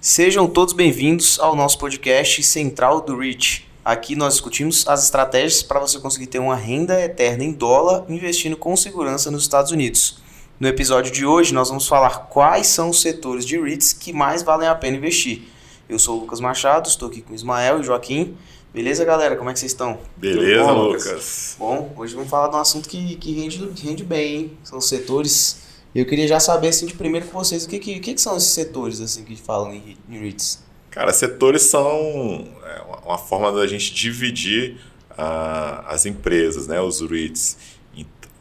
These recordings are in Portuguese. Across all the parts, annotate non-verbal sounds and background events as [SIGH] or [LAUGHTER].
Sejam todos bem-vindos ao nosso podcast Central do REACH. Aqui nós discutimos as estratégias para você conseguir ter uma renda eterna em dólar investindo com segurança nos Estados Unidos. No episódio de hoje nós vamos falar quais são os setores de REITs que mais valem a pena investir. Eu sou o Lucas Machado, estou aqui com o Ismael e Joaquim. Beleza, galera? Como é que vocês estão? Beleza, bom, Lucas? Lucas? Bom, hoje vamos falar de um assunto que, que rende, rende bem, hein? São os setores eu queria já saber, assim, de primeiro com vocês, o que, que, que, são esses setores, assim, que falam em, em REITs? Cara, setores são é, uma forma da gente dividir uh, as empresas, né, os REITs,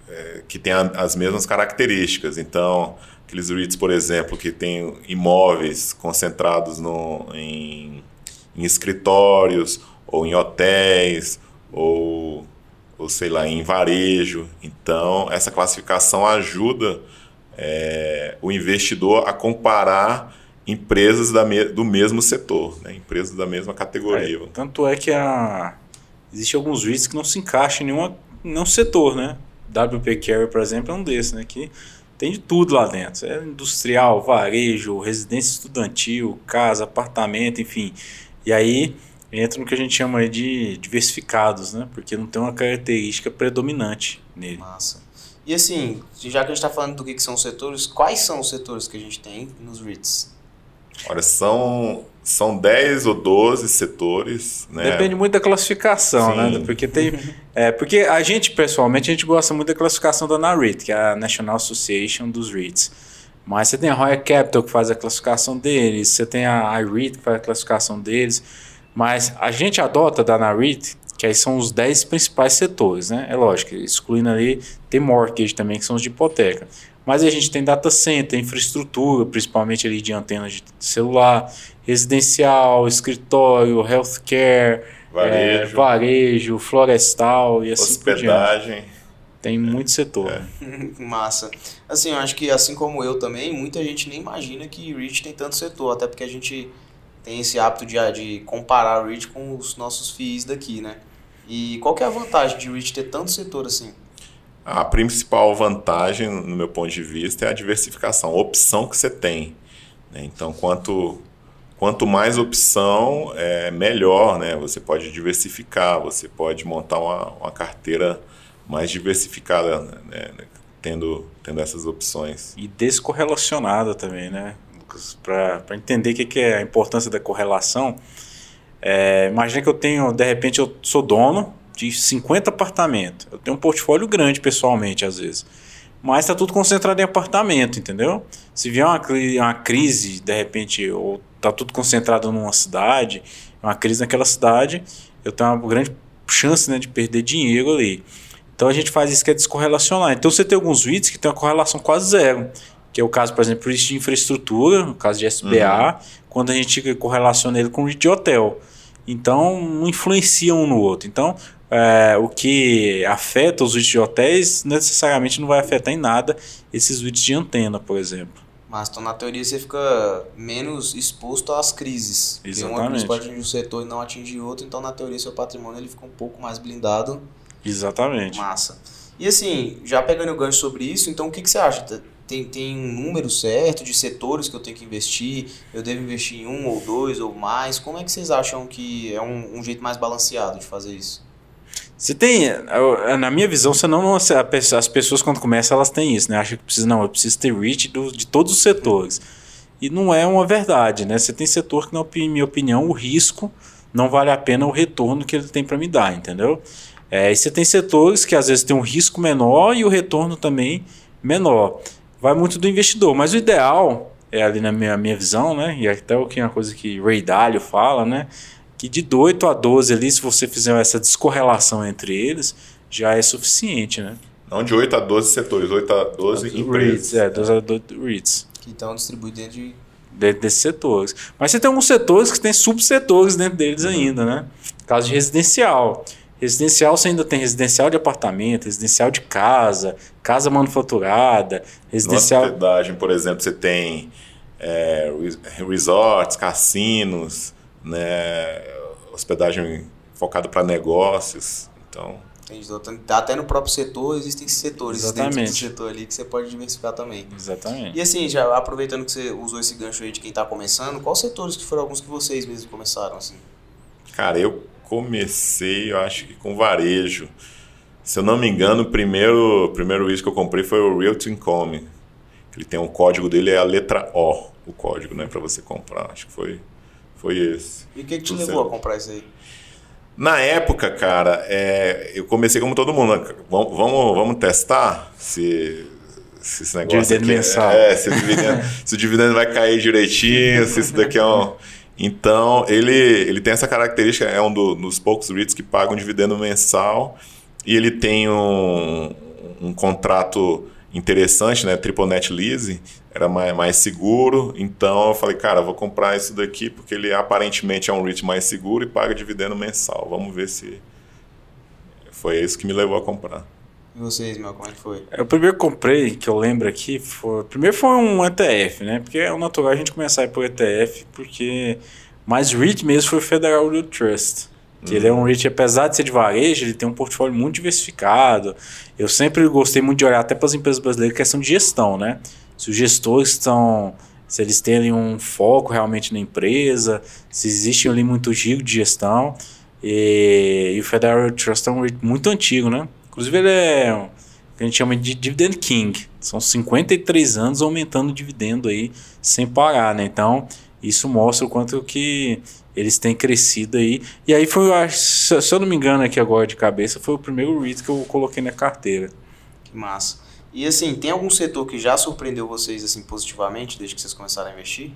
é, que têm as mesmas características. Então, aqueles REITs, por exemplo, que têm imóveis concentrados no, em, em escritórios ou em hotéis ou, ou sei lá, em varejo. Então, essa classificação ajuda é, o investidor a comparar empresas da me, do mesmo setor, né? empresas da mesma categoria. É, tanto é que a, existe alguns REITs que não se encaixam em nenhuma, nenhum setor. Né? WP Carry, por exemplo, é um desses, né? que tem de tudo lá dentro. É industrial, varejo, residência estudantil, casa, apartamento, enfim. E aí entra no que a gente chama de diversificados, né? porque não tem uma característica predominante nele. Massa. E assim, já que a gente está falando do que, que são os setores, quais são os setores que a gente tem nos REITs? Olha, são, são 10 ou 12 setores. Né? Depende muito da classificação, né? Sim. né? Porque, tem, é, porque a gente, pessoalmente, a gente gosta muito da classificação da NAREIT, que é a National Association dos REITs. Mas você tem a Royal Capital, que faz a classificação deles, você tem a iREIT, que faz a classificação deles. Mas a gente adota da NAREIT que aí são os 10 principais setores, né? É lógico, excluindo ali, tem mortgage também, que são os de hipoteca. Mas a gente tem data center, infraestrutura, principalmente ali de antenas de celular, residencial, escritório, healthcare, varejo, é, varejo florestal e assim Hospedagem. Tem é, muito setor. É. [LAUGHS] Massa. Assim, eu acho que assim como eu também, muita gente nem imagina que REIT tem tanto setor, até porque a gente tem esse hábito de, de comparar o REIT com os nossos FIIs daqui, né? E qual que é a vantagem de REIT ter tanto setor assim? A principal vantagem, no meu ponto de vista, é a diversificação, a opção que você tem. Né? Então, quanto, quanto mais opção, é melhor, né? Você pode diversificar, você pode montar uma, uma carteira mais diversificada, né? tendo, tendo essas opções. E descorrelacionada também, né? Para entender o que, que, é a importância da correlação. É, imagina que eu tenho, de repente, eu sou dono de 50 apartamentos. Eu tenho um portfólio grande pessoalmente, às vezes. Mas está tudo concentrado em apartamento, entendeu? Se vier uma, uma crise, de repente, ou está tudo concentrado numa cidade, uma crise naquela cidade, eu tenho uma grande chance né, de perder dinheiro ali. Então a gente faz isso que é descorrelacionar. Então você tem alguns vídeos que tem uma correlação quase zero que é o caso, por exemplo, de infraestrutura, no caso de SBA, uhum. quando a gente correlaciona ele com o de hotel. Então, não influencia um no outro. Então, é, o que afeta os REITs de hotéis necessariamente não vai afetar em nada esses REITs de antena, por exemplo. Mas então, na teoria, você fica menos exposto às crises. Exatamente. Crise pode atingir um setor e não atingir outro, então, na teoria, seu patrimônio ele fica um pouco mais blindado. Exatamente. Massa. E assim, já pegando o gancho sobre isso, então o que, que você acha? Tem, tem um número certo de setores que eu tenho que investir? Eu devo investir em um ou dois ou mais? Como é que vocês acham que é um, um jeito mais balanceado de fazer isso? Você tem, na minha visão, você não, as pessoas quando começam elas têm isso, né? Acham que precisa, não, eu preciso ter reach do, de todos os setores. E não é uma verdade, né? Você tem setor que, na minha opinião, o risco não vale a pena o retorno que ele tem para me dar, entendeu? É, e você tem setores que às vezes tem um risco menor e o retorno também menor vai muito do investidor. Mas o ideal, é ali na minha, minha visão, né? E até o que é uma coisa que Ray Dalio fala, né? Que de 8 a 12 ali, se você fizer essa descorrelação entre eles, já é suficiente, né? Não de 8 a 12 setores, 8 a 12 empresas. REITs, é, 12 a 12 REITs. Que estão distribuídos dentro de... Dentro desses setores. Mas você tem alguns setores que tem subsetores dentro deles uhum. ainda, né? Caso de residencial. Residencial você ainda tem residencial de apartamento, residencial de casa, casa manufaturada, residencial. Na hospedagem, por exemplo, você tem é, resorts, cassinos, né, hospedagem focada para negócios. Então. Entendi. Então, até no próprio setor existem setores Exatamente. dentro do setor ali que você pode diversificar também. Exatamente. E assim, já aproveitando que você usou esse gancho aí de quem está começando, quais setores que foram alguns que vocês mesmos começaram assim? Cara, eu comecei, eu acho que com varejo. Se eu não me engano, o primeiro, primeiro isso que eu comprei foi o Realty Income. Ele tem um código dele, é a letra O, o código, né, para você comprar. Acho que foi, foi esse. E o que, que te levou a comprar isso aí? Na época, cara, é, eu comecei como todo mundo. né? Vamos, vamos, vamos testar se, se esse negócio Dividendo aqui, mensal. É, se o, dividendo, [LAUGHS] se o dividendo vai cair direitinho, se isso daqui é um... Então, ele, ele tem essa característica, é um do- dos poucos REITs que pagam dividendo mensal e ele tem um, um contrato interessante, né? Triple Net Lease, era mais, mais seguro. Então eu falei, cara, vou comprar isso daqui porque ele aparentemente é um REIT mais seguro e paga dividendo mensal. Vamos ver se foi isso que me levou a comprar. E vocês, meu, como é que foi? É, O primeiro que comprei, que eu lembro aqui, foi. Primeiro foi um ETF, né? Porque é natural a gente começar a ir por ETF, porque. Mas o REIT mesmo foi o Federal Real Trust. Que ele é um REIT, apesar de ser de varejo, ele tem um portfólio muito diversificado. Eu sempre gostei muito de olhar até para as empresas brasileiras questão de gestão, né? Se os gestores estão. Se eles têm um foco realmente na empresa, se existe ali muito giro de gestão. E, e o Federal Trust é um REIT muito antigo, né? Inclusive ele é que a gente chama de Dividend King. São 53 anos aumentando o dividendo aí sem parar, né? Então, isso mostra o quanto que eles têm crescido aí. E aí foi, se eu não me engano aqui agora de cabeça, foi o primeiro REIT que eu coloquei na carteira. Que massa. E assim, tem algum setor que já surpreendeu vocês assim positivamente desde que vocês começaram a investir?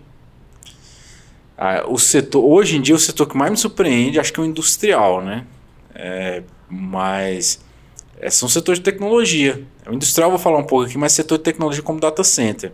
Ah, o setor, hoje em dia, o setor que mais me surpreende, acho que é o industrial, né? É, mas são setores de tecnologia. O industrial eu vou falar um pouco aqui, mas setor de tecnologia como data center.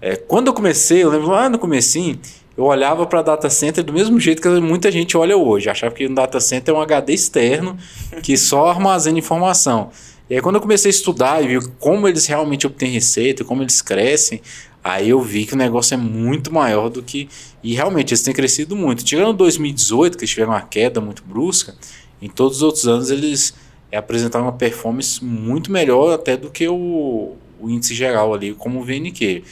É, quando eu comecei, eu lembro lá no comecinho, eu olhava para data center do mesmo jeito que muita gente olha hoje. Achava que um data center é um HD externo que só armazena informação. E aí quando eu comecei a estudar e vi como eles realmente obtêm receita, como eles crescem, aí eu vi que o negócio é muito maior do que... E realmente eles têm crescido muito. Tirando 2018, que eles tiveram uma queda muito brusca, em todos os outros anos eles é, apresentaram uma performance muito melhor até do que o, o índice geral ali, como o VNQ.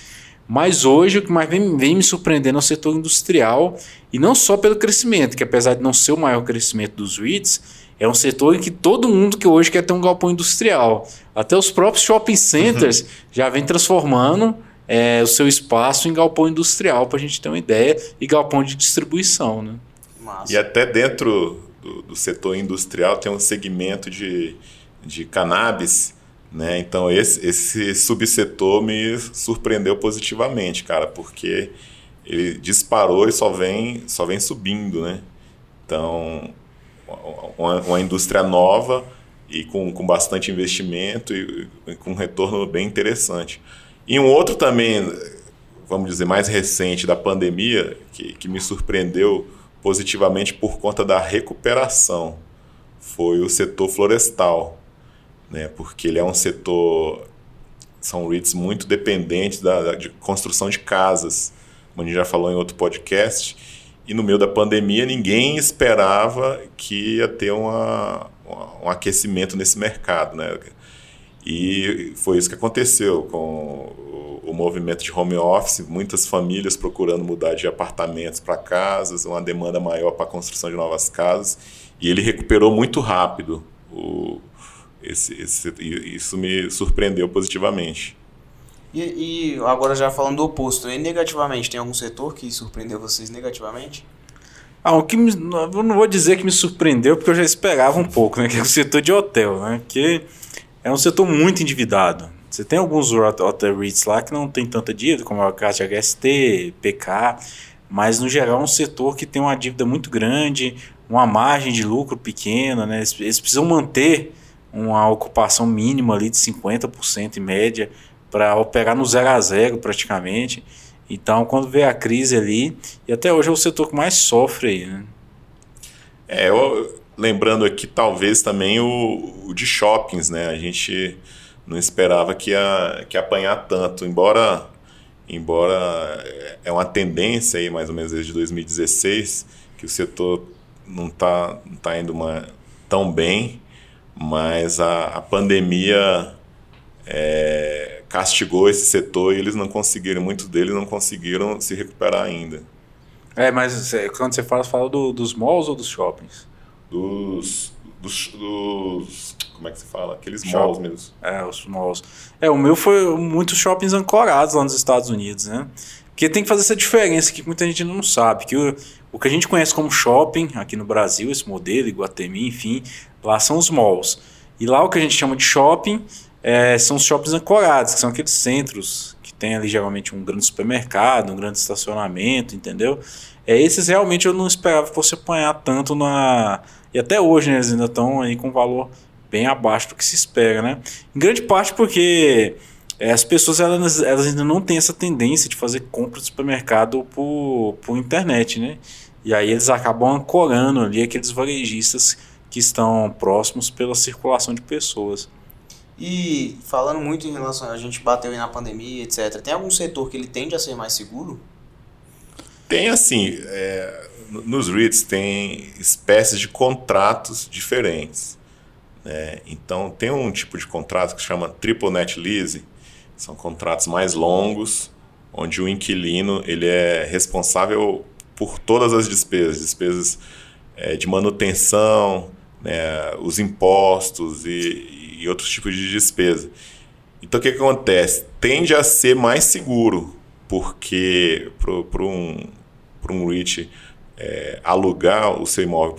Mas hoje o que mais vem, vem me surpreendendo é o setor industrial, e não só pelo crescimento, que apesar de não ser o maior crescimento dos REITs, é um setor em que todo mundo que hoje quer ter um galpão industrial. Até os próprios shopping centers já vem transformando é, o seu espaço em galpão industrial, para a gente ter uma ideia, e galpão de distribuição. Né? Massa. E até dentro do, do setor industrial tem um segmento de, de cannabis, né? Então esse, esse subsetor me surpreendeu positivamente, cara, porque ele disparou e só vem, só vem subindo, né? Então uma, uma indústria nova e com, com bastante investimento e, e com um retorno bem interessante. E um outro também, vamos dizer, mais recente da pandemia, que, que me surpreendeu positivamente por conta da recuperação, foi o setor florestal, né? porque ele é um setor, são REITs muito dependentes da, da- de construção de casas, como a gente já falou em outro podcast, e no meio da pandemia ninguém esperava que ia ter uma, uma- um aquecimento nesse mercado, né? E foi isso que aconteceu com o, movimento de home office, muitas famílias procurando mudar de apartamentos para casas, uma demanda maior para a construção de novas casas, e ele recuperou muito rápido. O, esse, esse- e isso me surpreendeu positivamente. E, e agora já falando do oposto, e negativamente, tem algum setor que surpreendeu vocês negativamente? Ah, o que me, eu não vou dizer que me surpreendeu, porque eu já esperava um pouco, né? Que é o setor de hotel, né? Que é um setor muito endividado. Você tem alguns hotel REITs lá que não tem tanta dívida, como é o caso de HST, PK, mas no geral é um setor que tem uma dívida muito grande, uma margem de lucro pequena, né? Eles, eles precisam manter uma ocupação mínima ali de 50% em média para operar no zero a zero praticamente. Então, quando vê a crise ali, e até hoje é o setor que mais sofre aí, né? É, eu, lembrando aqui talvez também o, o de shoppings, né? A gente não esperava que ia, que apanhar tanto, embora embora é uma tendência aí mais ou menos desde 2016 que o setor não está não tá indo uma, tão bem, mas a, a pandemia é, castigou esse setor e eles não conseguiram, muitos deles não conseguiram se recuperar ainda. É, mas é, quando você fala, fala do, dos malls ou dos shoppings? Dos, dos, dos, Como é que se fala? Aqueles Shop. malls mesmo. É, os malls. É, o meu foi muitos shoppings ancorados lá nos Estados Unidos, né? Porque tem que fazer essa diferença que muita gente não sabe. Que o, o que a gente conhece como shopping aqui no Brasil, esse modelo, Iguatemi, enfim, lá são os malls. E lá o que a gente chama de shopping é, são os shoppings ancorados, que são aqueles centros que tem ali geralmente um grande supermercado, um grande estacionamento, entendeu? É, esses realmente eu não esperava que fosse apanhar tanto na. E até hoje, né, eles ainda estão aí com valor bem abaixo do que se espera, né? Em grande parte porque é, as pessoas elas, elas ainda não têm essa tendência de fazer compra de supermercado por, por internet, né? E aí eles acabam ancorando ali aqueles varejistas que estão próximos pela circulação de pessoas. E falando muito em relação a gente bateu aí na pandemia, etc. Tem algum setor que ele tende a ser mais seguro? Tem assim, é, nos REITs tem espécies de contratos diferentes. Né? Então tem um tipo de contrato que se chama triple net lease, são contratos mais longos, onde o inquilino ele é responsável por todas as despesas, despesas é, de manutenção, né, os impostos e, e, outros tipos de despesa. Então o que, que acontece? Tende a ser mais seguro, porque para um, um REIT é, alugar o seu imóvel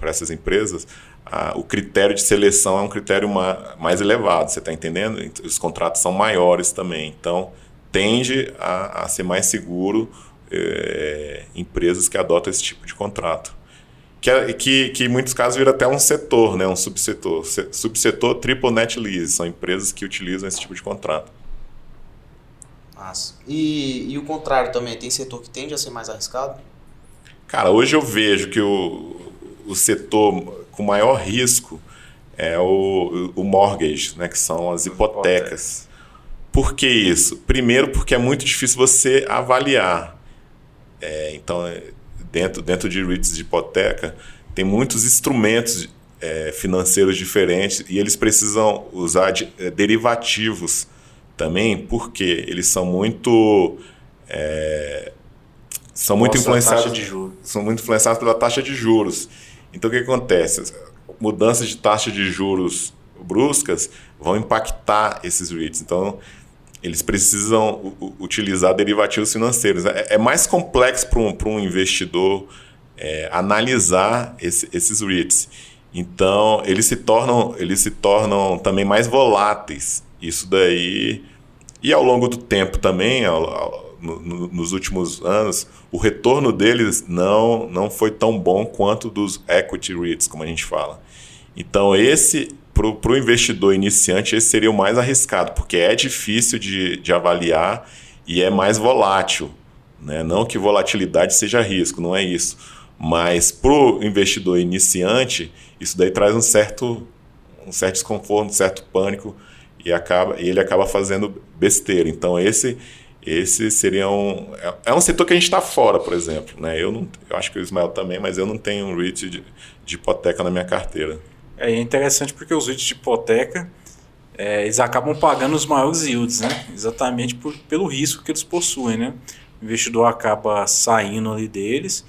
para essas empresas, a, o critério de seleção é um critério ma, mais elevado, você está entendendo? Os contratos são maiores também, então tende a, a ser mais seguro é, empresas que adotam esse tipo de contrato. Que, é, que, que em muitos casos vira até um setor, né, um subsetor. Subsetor triple net lease, são empresas que utilizam esse tipo de contrato. Nossa. E, e o contrário também, tem setor que tende a ser mais arriscado? Cara, hoje eu vejo que o, o setor com maior risco é o, o mortgage, né, que são as hipotecas. Por que isso? Primeiro, porque é muito difícil você avaliar. É, então, dentro, dentro de REITs de hipoteca, tem muitos instrumentos é, financeiros diferentes e eles precisam usar de, é, derivativos também, porque eles são muito. É, são muito influenciados são muito influenciados pela taxa de juros. Então o que acontece? Mudanças de taxa de juros bruscas vão impactar esses REITs. Então eles precisam utilizar derivativos financeiros. É, é mais complexo para um, um investidor é, analisar esse, esses REITs. Então, eles se tornam, eles se tornam também mais voláteis. Isso daí. E ao longo do tempo também, ao, ao, no, nos últimos anos, o retorno deles não, não foi tão bom quanto dos equity REITs, como a gente fala. Então, esse para o investidor iniciante, esse seria o mais arriscado, porque é difícil de, de avaliar e é mais volátil. Né? Não que volatilidade seja risco, não é isso. Mas para o investidor iniciante, isso daí traz um certo, um certo desconforto, um certo pânico e, acaba, e ele acaba fazendo besteira. Então, esse esse seria um. É, é um setor que a gente está fora, por exemplo. Né? Eu, não, eu acho que o Ismael também, mas eu não tenho um REIT de, de hipoteca na minha carteira. É interessante porque os REITs de hipoteca é, eles acabam pagando os maiores yields, né? Exatamente por, pelo risco que eles possuem, né? O investidor acaba saindo ali deles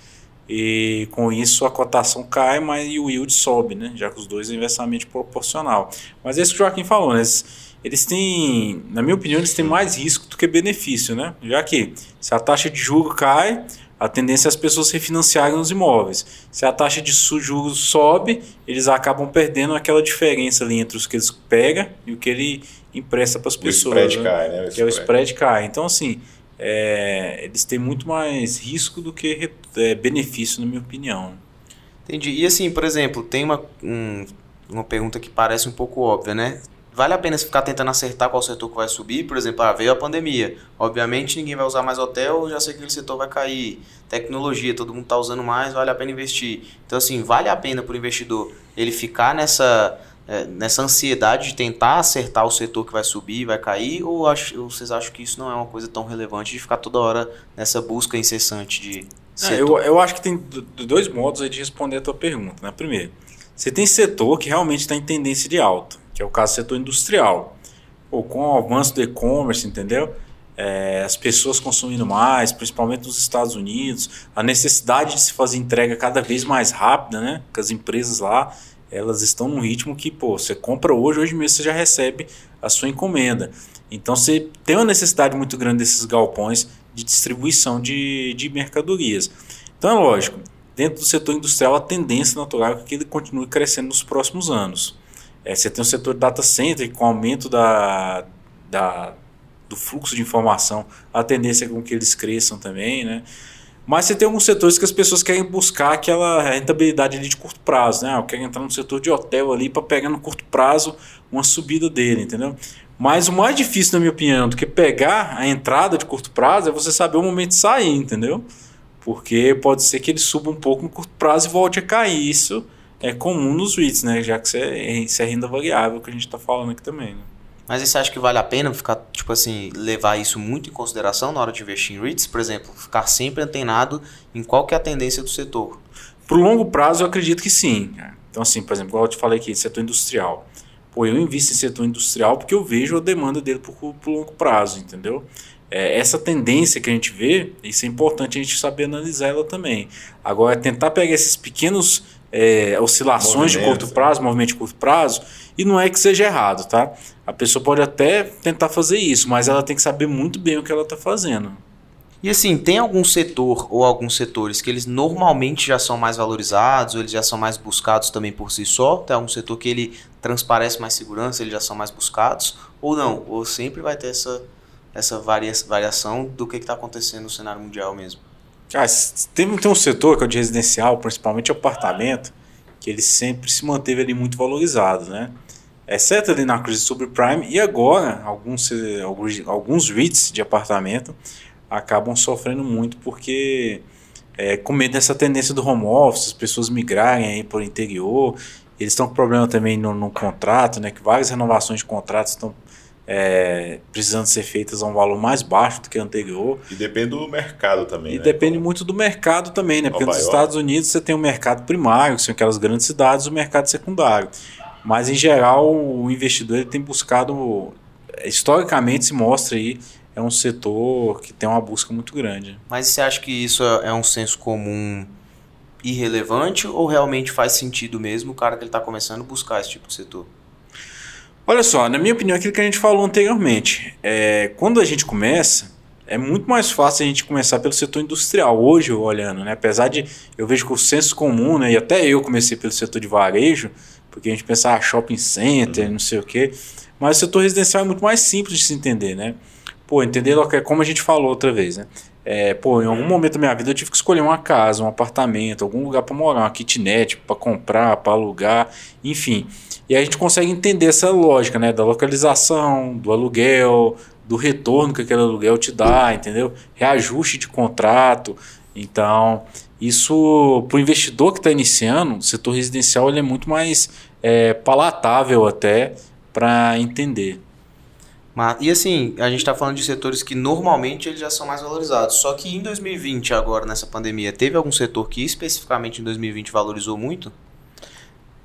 e com isso a cotação cai, mas o yield sobe, né? Já que os dois é inversamente proporcional. Mas é isso que o Joaquim falou, né? Eles têm, na minha opinião, eles têm mais risco do que benefício, né? Já que se a taxa de juro cai, a tendência é as pessoas refinanciarem os imóveis. Se a taxa de juros sobe, eles acabam perdendo aquela diferença ali entre os que eles pegam e o que ele empresta para as pessoas. O spread né? cai, né? O que é o spread cai. Então, assim, é, eles têm muito mais risco do que é, benefício, na minha opinião. Entendi. E assim, por exemplo, tem uma, um, uma pergunta que parece um pouco óbvia, né? Vale a pena ficar tentando acertar qual setor que vai subir? Por exemplo, ah, veio a pandemia. Obviamente ninguém vai usar mais hotel, já sei que aquele setor vai cair. Tecnologia, todo mundo está usando mais, vale a pena investir. Então, assim, vale a pena para o investidor ele ficar nessa, é, nessa ansiedade de tentar acertar o setor que vai subir, vai cair? Ou, acho, ou vocês acham que isso não é uma coisa tão relevante de ficar toda hora nessa busca incessante de é, eu, eu acho que tem dois modos de responder a tua pergunta. Né? Primeiro, Você tem setor que realmente está em tendência de alta, que é o caso do setor industrial. Ou com o avanço do e-commerce, entendeu? É, as pessoas consumindo mais, principalmente nos Estados Unidos, a necessidade de se fazer entrega cada vez mais rápida, né? Que as empresas lá, elas estão num ritmo que, pô, você compra hoje, hoje mesmo você já recebe a sua encomenda. Então você tem uma necessidade muito grande desses galpões de distribuição de, de mercadorias. Então é lógico, dentro do setor industrial a tendência natural é que ele continue crescendo nos próximos anos. É, você tem o setor data center com aumento da, da, do fluxo de informação, a tendência é com que eles cresçam também, né? Mas você tem alguns setores que as pessoas querem buscar aquela rentabilidade ali de curto prazo, né? Ah, eu quero entrar no setor de hotel ali para pegar no curto prazo uma subida dele, entendeu? Mas o mais difícil, na minha opinião, do que pegar a entrada de curto prazo é você saber o momento de sair, entendeu? Porque pode ser que ele suba um pouco no curto prazo e volte a cair. Isso é comum nos REITs, né? Já que isso é, isso é renda variável que a gente está falando aqui também. Né? Mas você acha que vale a pena ficar, tipo assim, levar isso muito em consideração na hora de investir em REITs? Por exemplo, ficar sempre antenado em qual que é a tendência do setor? Para o longo prazo, eu acredito que sim. Então, assim, por exemplo, igual eu te falei aqui, setor industrial. Pô, eu invisto em setor industrial porque eu vejo a demanda dele por, por longo prazo, entendeu? É, essa tendência que a gente vê, isso é importante a gente saber analisar ela também. Agora, tentar pegar esses pequenos é, oscilações de curto prazo, movimento de curto prazo, e não é que seja errado, tá? A pessoa pode até tentar fazer isso, mas ela tem que saber muito bem o que ela está fazendo. E assim, tem algum setor ou alguns setores que eles normalmente já são mais valorizados, ou eles já são mais buscados também por si só? Tem algum setor que ele transparece mais segurança, eles já são mais buscados? Ou não? Ou sempre vai ter essa, essa varia, variação do que está acontecendo no cenário mundial mesmo? Ah, tem, tem um setor que é o de residencial, principalmente apartamento, que ele sempre se manteve ali muito valorizado, né? Exceto ali na crise subprime e agora alguns, alguns, alguns REITs de apartamento acabam sofrendo muito porque é, com medo dessa tendência do home office, as pessoas migrarem aí para o interior, eles estão com problema também no, no, contrato, né? Que várias renovações de contratos estão é, precisando ser feitas a um valor mais baixo do que o anterior. E depende do mercado também. E né? depende muito do mercado também, né? Porque Nova nos York. Estados Unidos você tem o mercado primário, que são aquelas grandes cidades, o mercado secundário. Mas em geral o investidor ele tem buscado, historicamente se mostra aí, é um setor que tem uma busca muito grande. Mas você acha que isso é um senso comum irrelevante ou realmente faz sentido mesmo o cara que ele está começando a buscar esse tipo de setor? Olha só, na minha opinião, aquilo que a gente falou anteriormente, é, quando a gente começa, é muito mais fácil a gente começar pelo setor industrial. Hoje, olhando, né, apesar de eu vejo que o senso comum, né, e até eu comecei pelo setor de varejo, porque a gente pensa ah, shopping center, uhum. não sei o quê, mas o setor residencial é muito mais simples de se entender, né? Pô, entender como a gente falou outra vez, né? É, pô, em algum momento da minha vida eu tive que escolher uma casa, um apartamento, algum lugar para morar, uma kitnet para comprar, para alugar, enfim. E a gente consegue entender essa lógica, né? Da localização, do aluguel, do retorno que aquele aluguel te dá, entendeu? Reajuste de contrato. Então, isso para o investidor que está iniciando, o setor residencial ele é muito mais é, palatável até para entender. Mas, e assim, a gente está falando de setores que normalmente eles já são mais valorizados. Só que em 2020, agora nessa pandemia, teve algum setor que especificamente em 2020 valorizou muito?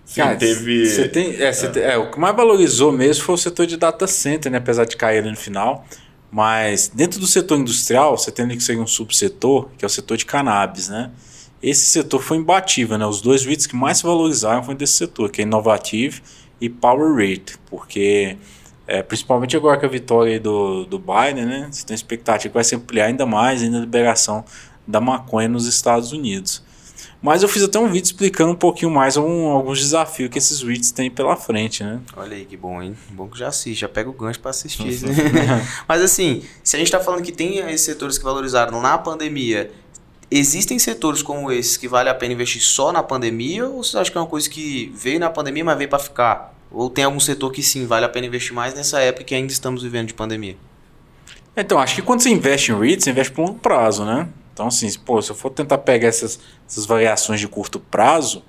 Sim, Cara, teve. Você tem, é, é. Tem, é, o que mais valorizou mesmo foi o setor de data center, né? apesar de cair ali no final. Mas dentro do setor industrial, você tem que seguir um subsetor, que é o setor de cannabis, né? Esse setor foi imbatível, né? Os dois REITs que mais se valorizaram foi desse setor, que é Innovative e Power Rate, porque é, principalmente agora com a vitória do, do Biden, né? Você tem expectativa que vai se ampliar ainda mais ainda a liberação da maconha nos Estados Unidos. Mas eu fiz até um vídeo explicando um pouquinho mais um, alguns desafios que esses REITs têm pela frente, né? Olha aí que bom, hein? Bom que já assiste, já pega o gancho para assistir. né? [LAUGHS] Mas assim, se a gente está falando que tem esses setores que valorizaram na pandemia, existem setores como esses que vale a pena investir só na pandemia ou você acha que é uma coisa que veio na pandemia, mas veio para ficar? Ou tem algum setor que sim, vale a pena investir mais nessa época que ainda estamos vivendo de pandemia? Então, acho que quando você investe em REITs, você investe por longo prazo, né? Então, assim, pô, se eu for tentar pegar essas, essas variações de curto prazo,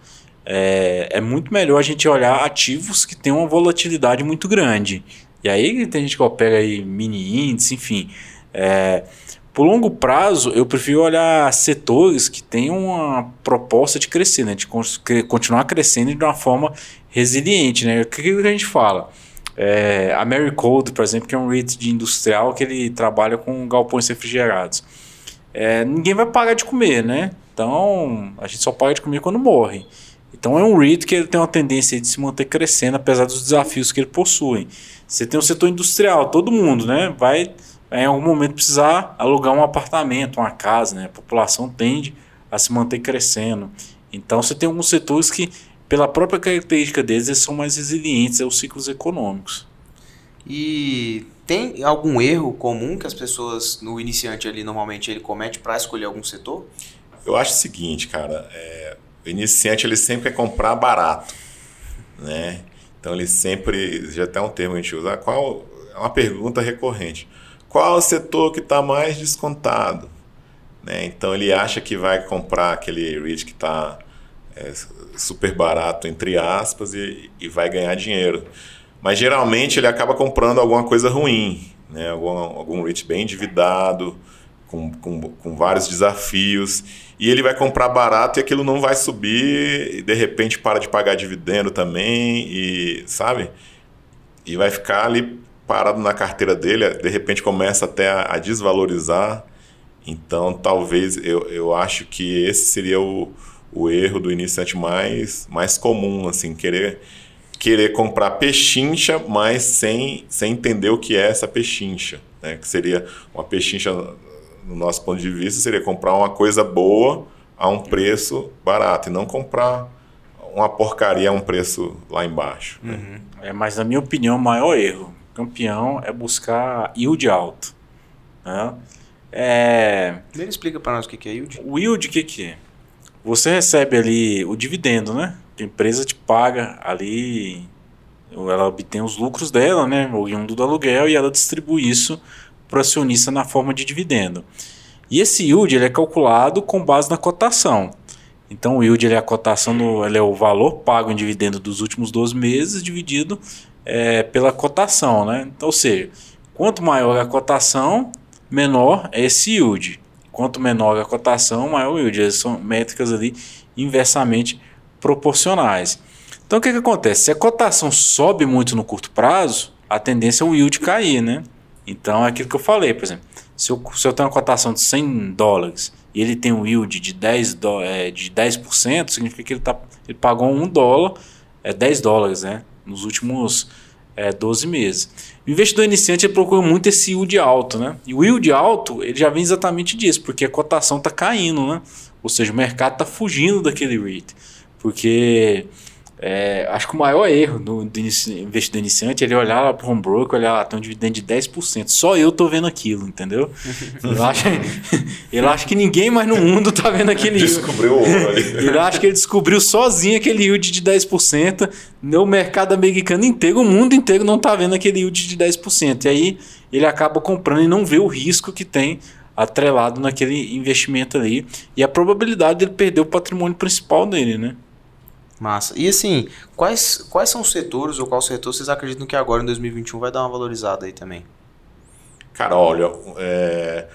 é, é muito melhor a gente olhar ativos que têm uma volatilidade muito grande. E aí tem gente que opera aí mini índice, enfim. É, Por longo prazo, eu prefiro olhar setores que têm uma proposta de crescer, né? de continuar crescendo de uma forma resiliente. Né? O que, a gente fala? É, a Mary Cold, por exemplo, que é um REIT de industrial que ele trabalha com galpões refrigerados. É, ninguém vai parar de comer, né? Então, a gente só para de comer quando morre. Então é um REIT que ele tem uma tendência de se manter crescendo, apesar dos desafios que ele possui. Você tem o setor industrial, todo mundo, né? Vai em algum momento precisar alugar um apartamento, uma casa, né? A população tende a se manter crescendo. Então você tem alguns setores que, pela própria característica deles, eles são mais resilientes aos ciclos econômicos. E tem algum erro comum que as pessoas, no iniciante ali, normalmente ele comete para escolher algum setor? Eu acho o seguinte, cara, é, o iniciante ele sempre quer comprar barato, né? Então ele sempre, já tem um termo que a gente usa, qual é uma pergunta recorrente. Qual é o setor que está mais descontado? Né? Então ele acha que vai comprar aquele REIT que está é, super barato, entre aspas, e, e, vai ganhar dinheiro. Mas geralmente ele acaba comprando alguma coisa ruim, né? algum, algum REIT bem endividado, com, com, com vários desafios e ele vai comprar barato e aquilo não vai subir e de repente para de pagar dividendo também e sabe e vai ficar ali parado na carteira dele de repente começa até a, a desvalorizar então talvez eu, eu acho que esse seria o, o erro do iniciante mais mais comum assim querer querer comprar pechincha mas sem sem entender o que é essa pechincha né que seria uma pechincha no nosso ponto de vista, seria comprar uma coisa boa a um preço barato e não comprar uma porcaria a um preço lá embaixo. Né? Uhum. É, mas, na minha opinião, o maior erro campeão é buscar yield alto. Né? É... Ele explica para nós o que é yield. O yield, o que, que é? Você recebe ali o dividendo, né? A empresa te paga ali, ela obtém os lucros dela, né? Oriundo do aluguel, e ela distribui isso para o acionista na forma de dividendo. E esse yield ele é calculado com base na cotação. Então o yield ele é a cotação, do, ele é o valor pago em dividendo dos últimos 12 meses dividido é, pela cotação. Né? Então, ou seja, quanto maior a cotação, menor é esse yield. Quanto menor a cotação, maior o yield. Essas são métricas ali inversamente proporcionais. Então o que, que acontece? Se a cotação sobe muito no curto prazo, a tendência é o yield cair, né? Então é aquilo que eu falei, por exemplo, se eu, se eu tenho uma cotação de 100 dólares e ele tem um yield de 10%, do, é, de 10% significa que ele, tá, ele pagou 1 dólar, é 10 dólares, né? Nos últimos é, 12 meses. O investidor iniciante procura muito esse yield alto, né? E o yield alto ele já vem exatamente disso, porque a cotação está caindo, né? Ou seja, o mercado está fugindo daquele rate. Porque é, acho que o maior erro do, do investidor iniciante é ele olhar para o home broker, olhar lá, tem um dividendo de 10%. Só eu tô vendo aquilo, entendeu? [LAUGHS] ele, acha, [LAUGHS] ele acha que ninguém mais no mundo tá vendo aquele Descobriu o ouro ali. [LAUGHS] Ele acha que ele descobriu sozinho aquele yield de 10%. No mercado americano inteiro, o mundo inteiro não tá vendo aquele yield de 10%. E aí ele acaba comprando e não vê o risco que tem atrelado naquele investimento ali. E a probabilidade dele perder o patrimônio principal dele, né? Massa. E assim, quais, quais são os setores ou qual setor vocês acreditam que agora em 2021 vai dar uma valorizada aí também? Cara, olha, é,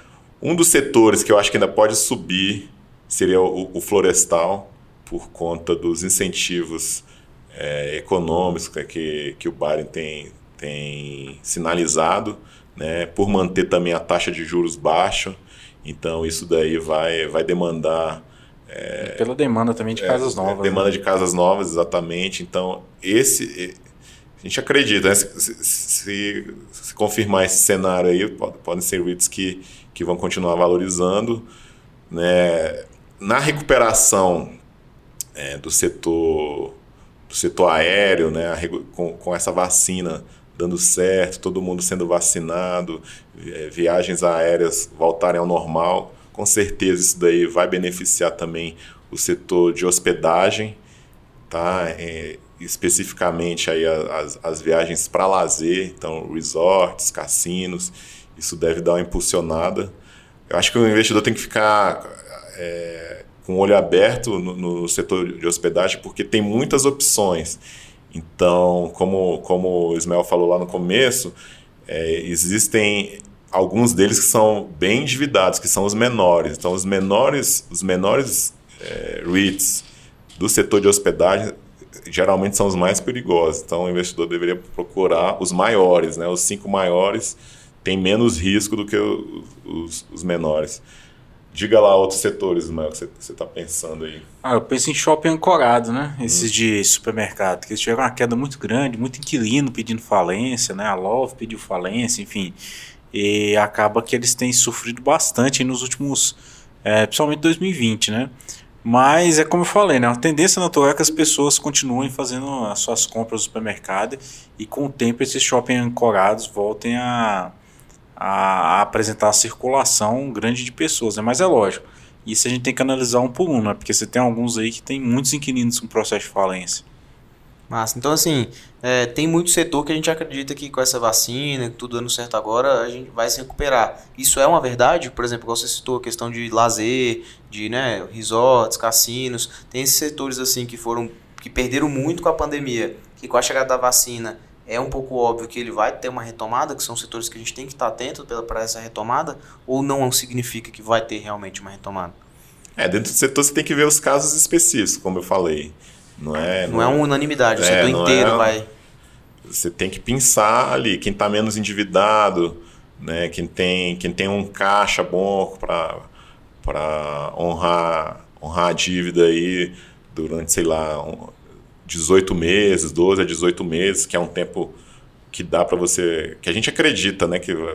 um dos setores que eu acho que ainda pode subir seria o, o florestal, por conta dos incentivos é, econômicos que, que o Biden tem, tem sinalizado, né, por manter também a taxa de juros baixa. Então, isso daí vai, vai demandar é, Pela demanda também de é, casas novas. Demanda né? de casas novas, exatamente. Então, esse. A gente acredita, né? se, se, se, confirmar esse cenário aí, pode, podem ser REITs que, que vão continuar valorizando. Né? Na recuperação é, do setor do setor aéreo, né? com, com essa vacina dando certo, todo mundo sendo vacinado, é, viagens aéreas voltarem ao normal, com certeza isso daí vai beneficiar também o setor de hospedagem, tá? É, especificamente aí as, as viagens para lazer, então resorts, cassinos, isso deve dar uma impulsionada. Eu acho que o investidor tem que ficar é, com o olho aberto no, no, setor de hospedagem, porque tem muitas opções. Então, como, como o Ismael falou lá no começo, é, existem alguns deles que são bem endividados, que são os menores. Então, os menores, os menores é, REITs do setor de hospedagem geralmente são os mais perigosos. Então, o investidor deveria procurar os maiores, né? Os cinco maiores têm menos risco do que os, os menores. Diga lá outros setores, Ismael, que você está pensando aí. Ah, eu penso em shopping ancorado, né? Esses hum. de supermercado, que eles tiveram uma queda muito grande, muito inquilino pedindo falência, né? A Love pediu falência, enfim. E acaba que eles têm sofrido bastante nos últimos, é, principalmente 2020, né? Mas é como eu falei, né? A tendência natural é que as pessoas continuem fazendo as suas compras no supermercado e com o tempo esses shopping ancorados voltem a, a, a apresentar a circulação grande de pessoas. Né? Mas é lógico, isso a gente tem que analisar um por um, né? Porque você tem alguns aí que tem muitos inquilinos com processo de falência. Massa. Então, assim, é, tem muito setor que a gente acredita que com essa vacina, tudo dando certo agora, a gente vai se recuperar. Isso é uma verdade? Por exemplo, você citou a questão de lazer, de né, resorts, cassinos. Tem esses setores assim que foram que perderam muito com a pandemia, que com a chegada da vacina é um pouco óbvio que ele vai ter uma retomada, que são setores que a gente tem que estar atento para essa retomada, ou não significa que vai ter realmente uma retomada? É, dentro do setor você tem que ver os casos específicos, como eu falei. Não é, não, não é uma unanimidade, o é, setor inteiro é, vai. Você tem que pensar ali, quem está menos endividado, né, quem, tem, quem tem um caixa bom para honrar, honrar a dívida aí durante, sei lá, um, 18 meses, 12 a 18 meses, que é um tempo que dá para você. que a gente acredita né, que vai,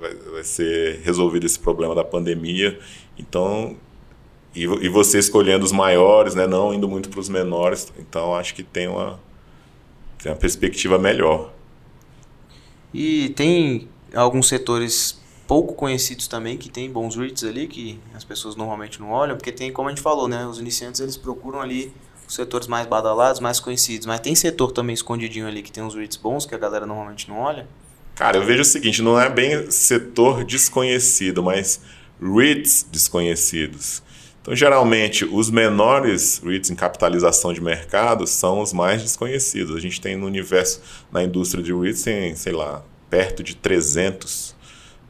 vai, vai, ser resolvido esse problema da pandemia. Então, e, e você escolhendo os maiores, né, não indo muito para os menores. Então acho que tem uma, tem uma perspectiva melhor. E tem alguns setores pouco conhecidos também que tem bons REITs ali que as pessoas normalmente não olham, porque tem, como a gente falou, né, os iniciantes eles procuram ali os setores mais badalados, mais conhecidos, mas tem setor também escondidinho ali que tem uns REITs bons que a galera normalmente não olha. Cara, eu vejo o seguinte, não é bem setor desconhecido, mas REITs desconhecidos. Então, geralmente, os menores REITs em capitalização de mercado são os mais desconhecidos. A gente tem no universo, na indústria de REITs, tem, sei lá, perto de 300,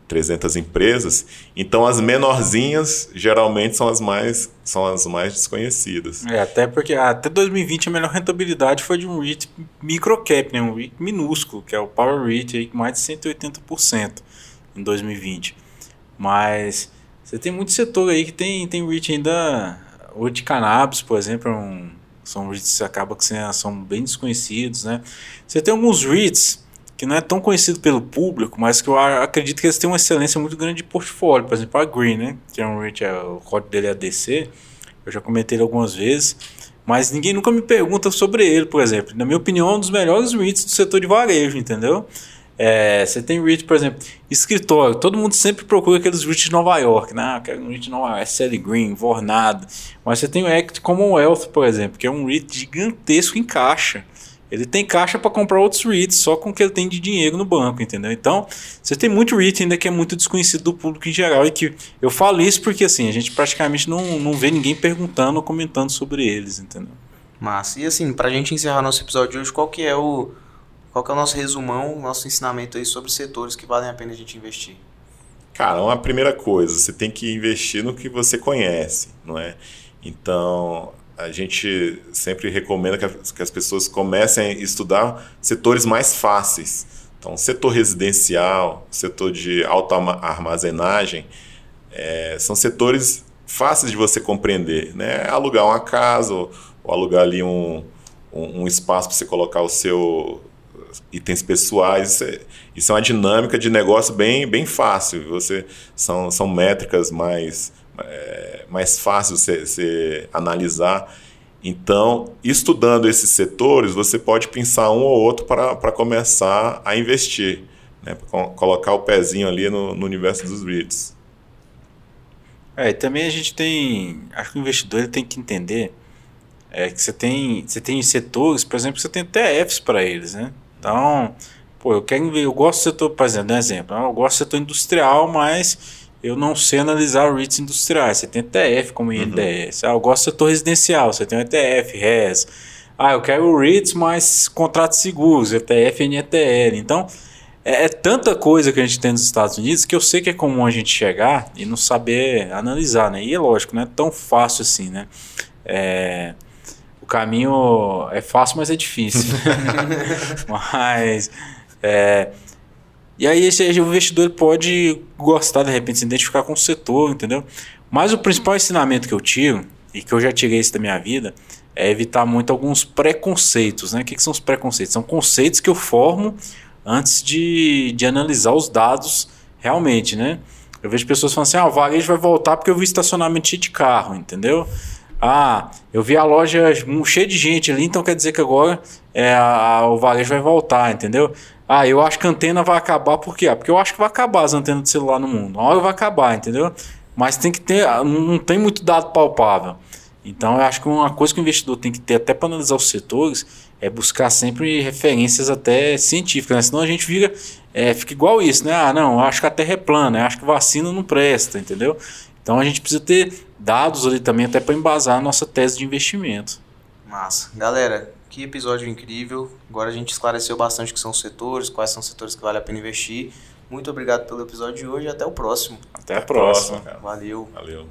300 empresas. Então, as menorzinhas geralmente são as mais, são as mais desconhecidas. É, até porque até 2020 a melhor rentabilidade foi de um REIT microcap, né? um REIT minúsculo, que é o Power REIT, aí, mais de 180% em 2020. Mas você tem muito setor aí que tem, tem REIT ainda. O de cannabis, por exemplo, é um, são REITs que acaba que são bem desconhecidos, né? Você tem alguns REITs que não é tão conhecido pelo público, mas que eu acredito que eles têm uma excelência muito grande de portfólio. Por exemplo, a Green, né? Que é um REIT, é, o código dele é ADC. Eu já comentei ele algumas vezes. Mas ninguém nunca me pergunta sobre ele, por exemplo. Na minha opinião, é um dos melhores REITs do setor de varejo, entendeu? É, você tem REIT, por exemplo, escritório. Todo mundo sempre procura aqueles REITs de Nova York, né? Ah, quero um REIT de Nova York, SL Green, Vornado. Mas você tem o Act Commonwealth, por exemplo, que é um REIT gigantesco em caixa. Ele tem caixa para comprar outros REITs só com o que ele tem de dinheiro no banco, entendeu? Então, você tem muito REIT ainda que é muito desconhecido do público em geral e que eu falo isso porque assim, a gente praticamente não, não vê ninguém perguntando ou comentando sobre eles, entendeu? Massa. E assim, pra gente encerrar nosso episódio de hoje, qual que é o qual que é o nosso resumão, nosso ensinamento aí sobre setores que valem a pena a gente investir? Cara, uma primeira coisa, você tem que investir no que você conhece, não é? Então, a gente sempre recomenda que as pessoas comecem a estudar setores mais fáceis. Então, setor residencial, setor de alta armazenagem, é, são setores fáceis de você compreender. Né? Alugar uma casa ou, ou alugar ali um, um, um espaço para você colocar o seu, itens pessoais. Isso é, isso é uma dinâmica de negócio bem, bem fácil. Você são, são métricas mais, é, mais fáceis de você, analisar. Então, estudando esses setores, você pode pensar um ou outro para começar a investir, né? colocar o pezinho ali no, no universo dos REITs. É, e também a gente tem. Acho que o investidor ele tem que entender é, que você tem, você tem setores, por exemplo, você tem TFs para eles, né? Então, pô, eu quero ver, eu gosto do setor, por exemplo, um exemplo, eu gosto do setor industrial, mas eu não sei analisar REITs industriais. Você tem ETF como INDS. Uhum. Ah, eu gosto do setor residencial, você tem o ETF, RES. Ah, eu quero REITs mais contratos seguros, ETF NETL. Então, é, é, tanta coisa que a gente tem nos Estados Unidos que eu sei que é comum a gente chegar e não saber analisar, né? E é lógico, não é tão fácil assim, né? É, o caminho é fácil, mas é difícil. [LAUGHS] mas. É, e aí esse, o investidor pode gostar, de repente, se identificar com o setor, entendeu? Mas o principal ensinamento que eu tiro, e que eu já tirei isso da minha vida, é evitar muito alguns preconceitos. Né? O que, que são os preconceitos? São conceitos que eu formo antes de, de analisar os dados realmente, né? Eu vejo pessoas falando assim, ah, o varejo vai voltar porque eu vi estacionamento cheio de carro, entendeu? Ah, eu vi a loja cheia de gente ali, então quer dizer que agora é, a, o varejo vai voltar, entendeu? Ah, eu acho que a antena vai acabar por quê? Ah, porque eu acho que vai acabar as antenas de celular no mundo. Uma hora vai acabar, entendeu? Mas tem que ter, não tem muito dado palpável. Então eu acho que uma coisa que o investidor tem que ter até para analisar os setores é buscar sempre referências até científicas, né? senão a gente vira, é, fica igual isso, né? Ah, não, acho que a Terra é plana, acho que vacina não presta, entendeu? Então a gente precisa ter dados ali também até para embasar a nossa tese de investimento. Massa. Galera, que episódio incrível. Agora a gente esclareceu bastante o que são os setores, quais são os setores que vale a pena investir. Muito obrigado pelo episódio de hoje e até o próximo. Até a próxima. Valeu. Valeu.